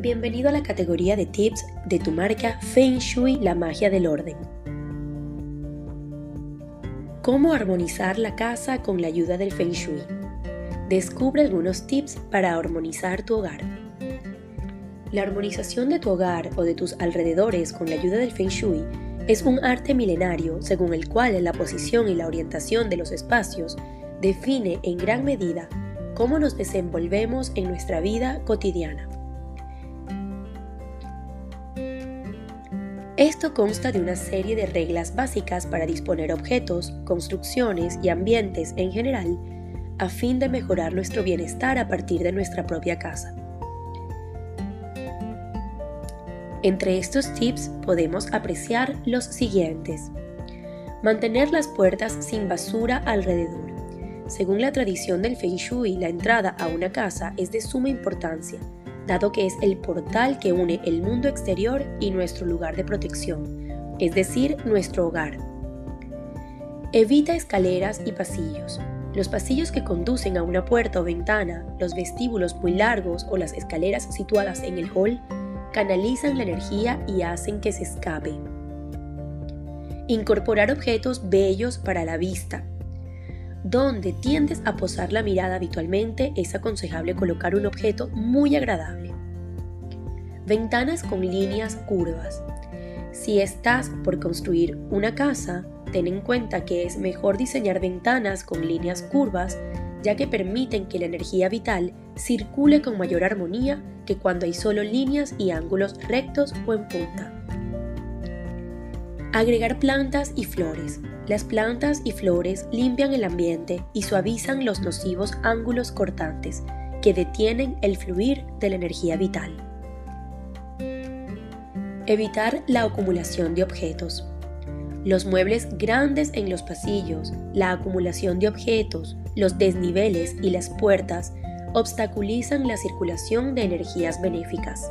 Bienvenido a la categoría de tips de tu marca Feng Shui, la magia del orden. ¿Cómo armonizar la casa con la ayuda del Feng Shui? Descubre algunos tips para armonizar tu hogar. La armonización de tu hogar o de tus alrededores con la ayuda del Feng Shui es un arte milenario según el cual la posición y la orientación de los espacios define en gran medida cómo nos desenvolvemos en nuestra vida cotidiana. Esto consta de una serie de reglas básicas para disponer objetos, construcciones y ambientes en general a fin de mejorar nuestro bienestar a partir de nuestra propia casa. Entre estos tips podemos apreciar los siguientes. Mantener las puertas sin basura alrededor. Según la tradición del Feng Shui, la entrada a una casa es de suma importancia dado que es el portal que une el mundo exterior y nuestro lugar de protección, es decir, nuestro hogar. Evita escaleras y pasillos. Los pasillos que conducen a una puerta o ventana, los vestíbulos muy largos o las escaleras situadas en el hall canalizan la energía y hacen que se escape. Incorporar objetos bellos para la vista, donde tiendes a posar la mirada habitualmente, es aconsejable colocar un objeto muy agradable. Ventanas con líneas curvas. Si estás por construir una casa, ten en cuenta que es mejor diseñar ventanas con líneas curvas, ya que permiten que la energía vital circule con mayor armonía que cuando hay solo líneas y ángulos rectos o en punta. Agregar plantas y flores. Las plantas y flores limpian el ambiente y suavizan los nocivos ángulos cortantes que detienen el fluir de la energía vital. Evitar la acumulación de objetos. Los muebles grandes en los pasillos, la acumulación de objetos, los desniveles y las puertas obstaculizan la circulación de energías benéficas.